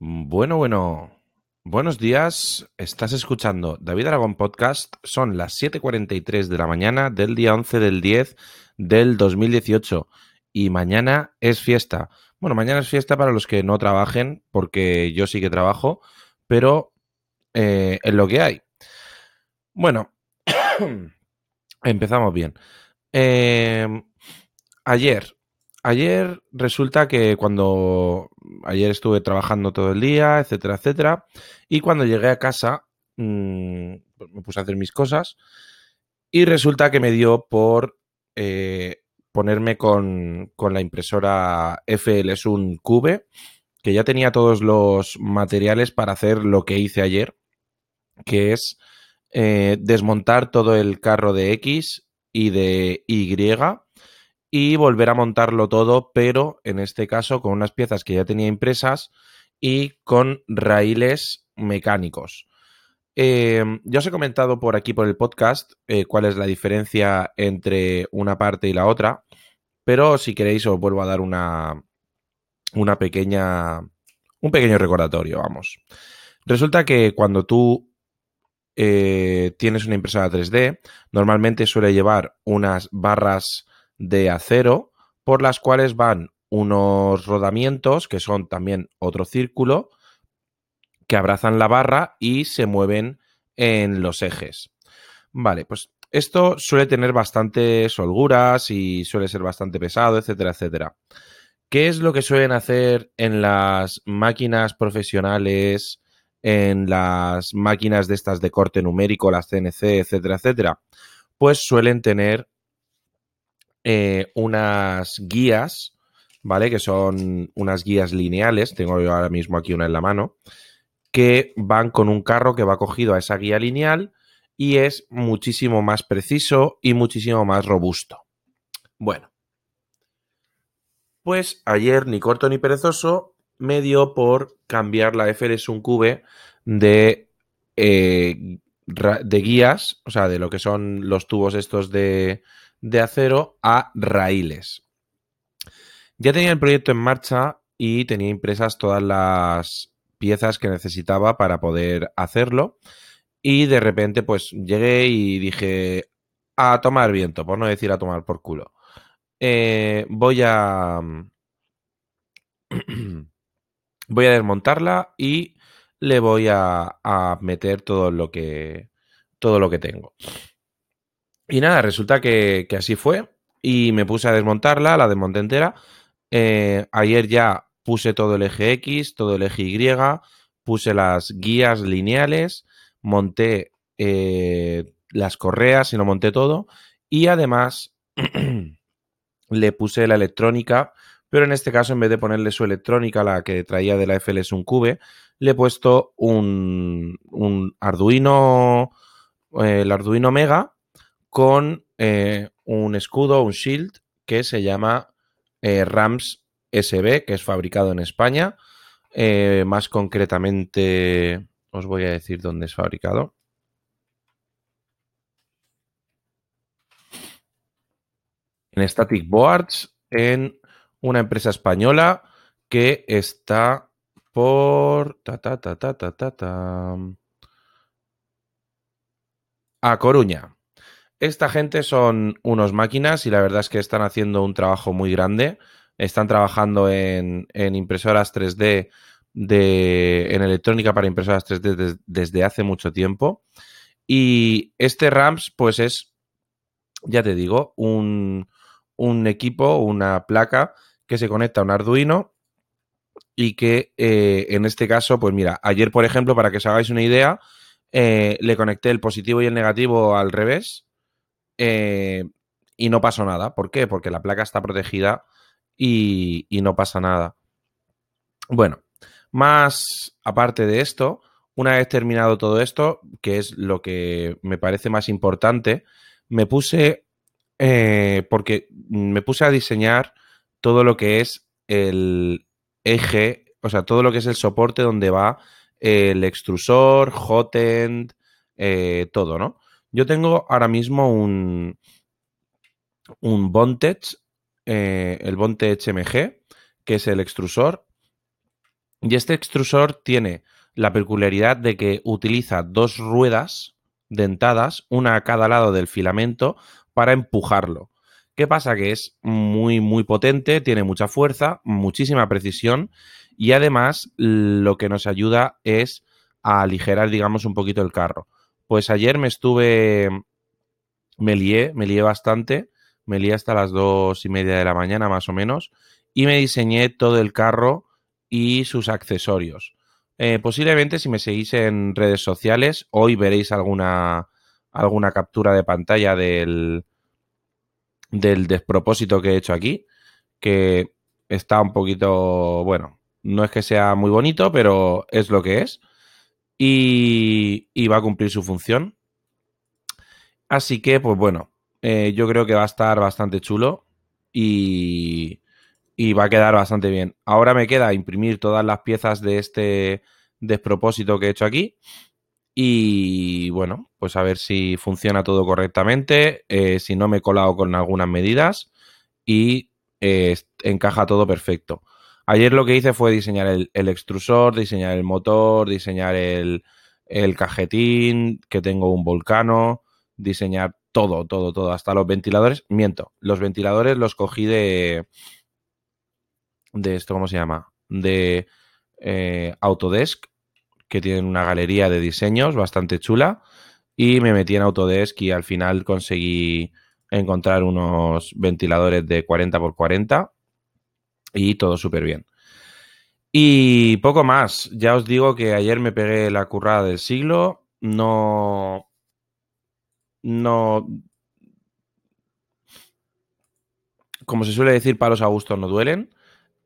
Bueno, bueno. Buenos días. Estás escuchando David Aragón Podcast. Son las 7:43 de la mañana del día 11 del 10 del 2018. Y mañana es fiesta. Bueno, mañana es fiesta para los que no trabajen, porque yo sí que trabajo, pero eh, en lo que hay. Bueno, empezamos bien. Eh, ayer, ayer resulta que cuando ayer estuve trabajando todo el día, etcétera, etcétera, y cuando llegué a casa mmm, me puse a hacer mis cosas y resulta que me dio por eh, ponerme con, con, la impresora FLSUN Cube, que ya tenía todos los materiales para hacer lo que hice ayer, que es eh, desmontar todo el carro de X y de Y y volver a montarlo todo, pero en este caso con unas piezas que ya tenía impresas y con raíles mecánicos. Eh, ya os he comentado por aquí por el podcast eh, cuál es la diferencia entre una parte y la otra, pero si queréis os vuelvo a dar una, una pequeña, un pequeño recordatorio, vamos. Resulta que cuando tú eh, tienes una impresora 3D, normalmente suele llevar unas barras de acero por las cuales van unos rodamientos que son también otro círculo que abrazan la barra y se mueven en los ejes. Vale, pues esto suele tener bastantes holguras y suele ser bastante pesado, etcétera, etcétera. ¿Qué es lo que suelen hacer en las máquinas profesionales, en las máquinas de estas de corte numérico, las CNC, etcétera, etcétera? Pues suelen tener eh, unas guías, ¿vale? Que son unas guías lineales, tengo yo ahora mismo aquí una en la mano, que van con un carro que va cogido a esa guía lineal y es muchísimo más preciso y muchísimo más robusto. Bueno, pues ayer ni corto ni perezoso me dio por cambiar la FLS un cube de, eh, de guías, o sea, de lo que son los tubos estos de, de acero a raíles. Ya tenía el proyecto en marcha y tenía impresas todas las piezas que necesitaba para poder hacerlo. Y de repente, pues llegué y dije a tomar viento, por no decir a tomar por culo. Eh, voy a. voy a desmontarla y le voy a, a meter todo lo que. todo lo que tengo. Y nada, resulta que, así fue y me puse a desmontarla, la desmonté entera. Eh, ayer ya puse todo el eje X, todo el eje Y, puse las guías lineales, monté eh, las correas y lo monté todo. Y además le puse la electrónica, pero en este caso en vez de ponerle su electrónica, la que traía de la FLS un cube, le he puesto un, un Arduino, eh, el Arduino Mega con eh, un escudo, un shield, que se llama eh, RAMS SB, que es fabricado en España. Eh, más concretamente, os voy a decir dónde es fabricado. En Static Boards, en una empresa española que está por... Ta, ta, ta, ta, ta, ta, ta. A Coruña. Esta gente son unos máquinas y la verdad es que están haciendo un trabajo muy grande. Están trabajando en, impresoras 3D, de, en electrónica para impresoras 3D des, desde hace mucho tiempo. Y este RAMS, pues es, ya te digo, un, un equipo, una placa que se conecta a un Arduino y que eh, en este caso, pues mira, ayer, por ejemplo, para que os hagáis una idea, eh, le conecté el positivo y el negativo al revés eh, y no pasó nada. ¿Por qué? Porque la placa está protegida y, no pasa nada. Bueno, más aparte de esto, una vez terminado todo esto, que es lo que me parece más importante, me puse, eh, porque me puse a diseñar todo lo que es el eje, o sea, todo lo que es el soporte donde va el extrusor, hotend, eh, todo, ¿no? Yo tengo ahora mismo un, un Bondage, eh, el Bondage MG, que es el extrusor. Y este extrusor tiene la peculiaridad de que utiliza dos ruedas dentadas, una a cada lado del filamento, para empujarlo. ¿Qué pasa? Que es muy, muy potente, tiene mucha fuerza, muchísima precisión y además lo que nos ayuda es a aligerar, digamos, un poquito el carro. Pues ayer me estuve, me lié, me lié bastante, me lié hasta las dos y media de la mañana más o menos y me diseñé todo el carro y sus accesorios. Eh, posiblemente si me seguís en redes sociales, hoy veréis alguna, alguna captura de pantalla del, del despropósito que he hecho aquí, que está un poquito, bueno, no es que sea muy bonito, pero es lo que es. Y, va a cumplir su función. Así que, pues bueno, eh, yo creo que va a estar bastante chulo y, va a quedar bastante bien. Ahora me queda imprimir todas las piezas de este despropósito que he hecho aquí. Y bueno, pues a ver si funciona todo correctamente, eh, si no me he colado con algunas medidas y eh, encaja todo perfecto. Ayer lo que hice fue diseñar el, extrusor, diseñar el motor, diseñar el, el, cajetín, que tengo un volcano, diseñar todo, todo, todo, hasta los ventiladores. Miento, los ventiladores los cogí de, de esto, ¿cómo se llama? De eh, Autodesk, que tienen una galería de diseños bastante chula. Y me metí en Autodesk y al final conseguí encontrar unos ventiladores de 40 x 40 y todo súper bien. Y poco más. Ya os digo que ayer me pegué la currada del siglo. No. No. Como se suele decir, palos a gusto no duelen.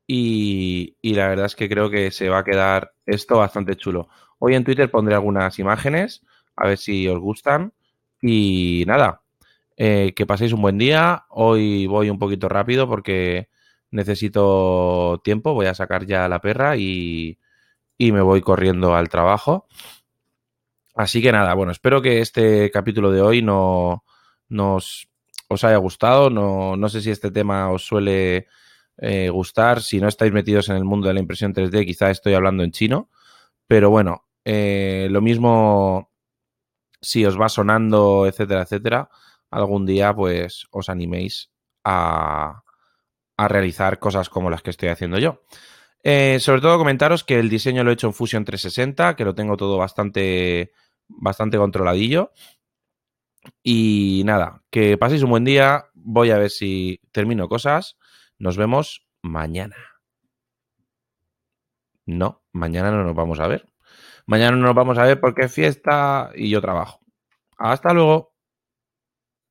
Y, la verdad es que creo que se va a quedar esto bastante chulo. Hoy en Twitter pondré algunas imágenes, a ver si os gustan. Y nada, eh, que paséis un buen día. Hoy voy un poquito rápido porque necesito tiempo. Voy a sacar ya la perra y, y me voy corriendo al trabajo. Así que nada, bueno, espero que este capítulo de hoy no nos os haya gustado. No, no sé si este tema os suele eh, gustar. Si no estáis metidos en el mundo de la impresión 3D, quizá estoy hablando en chino. Pero bueno, eh, lo mismo si os va sonando, etcétera, etcétera, algún día pues os animéis a, a realizar cosas como las que estoy haciendo yo. Eh, sobre todo comentaros que el diseño lo he hecho en Fusion 360, que lo tengo todo bastante, bastante controladillo. Y nada, que paséis un buen día. Voy a ver si termino cosas. Nos vemos mañana. No, mañana no nos vamos a ver. Mañana no nos vamos a ver porque es fiesta y yo trabajo. Hasta luego.